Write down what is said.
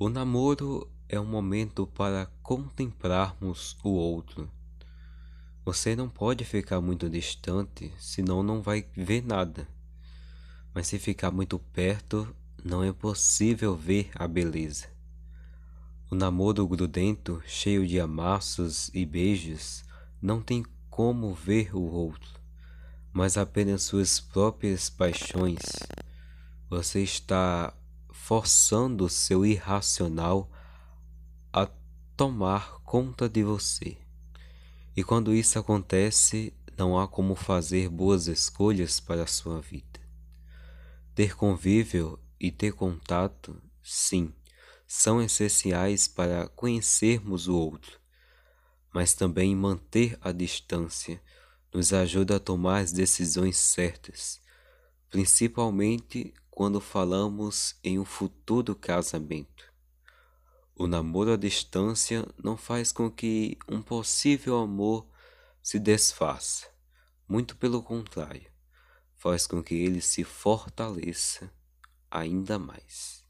O namoro é um momento para contemplarmos o outro. Você não pode ficar muito distante, senão não vai ver nada. Mas se ficar muito perto, não é possível ver a beleza. O namoro grudento, cheio de amassos e beijos, não tem como ver o outro, mas apenas suas próprias paixões. Você está forçando seu irracional a tomar conta de você. E quando isso acontece, não há como fazer boas escolhas para a sua vida. Ter convívio e ter contato, sim, são essenciais para conhecermos o outro, mas também manter a distância nos ajuda a tomar as decisões certas, principalmente quando falamos em um futuro casamento. O namoro à distância não faz com que um possível amor se desfaça, muito pelo contrário, faz com que ele se fortaleça ainda mais.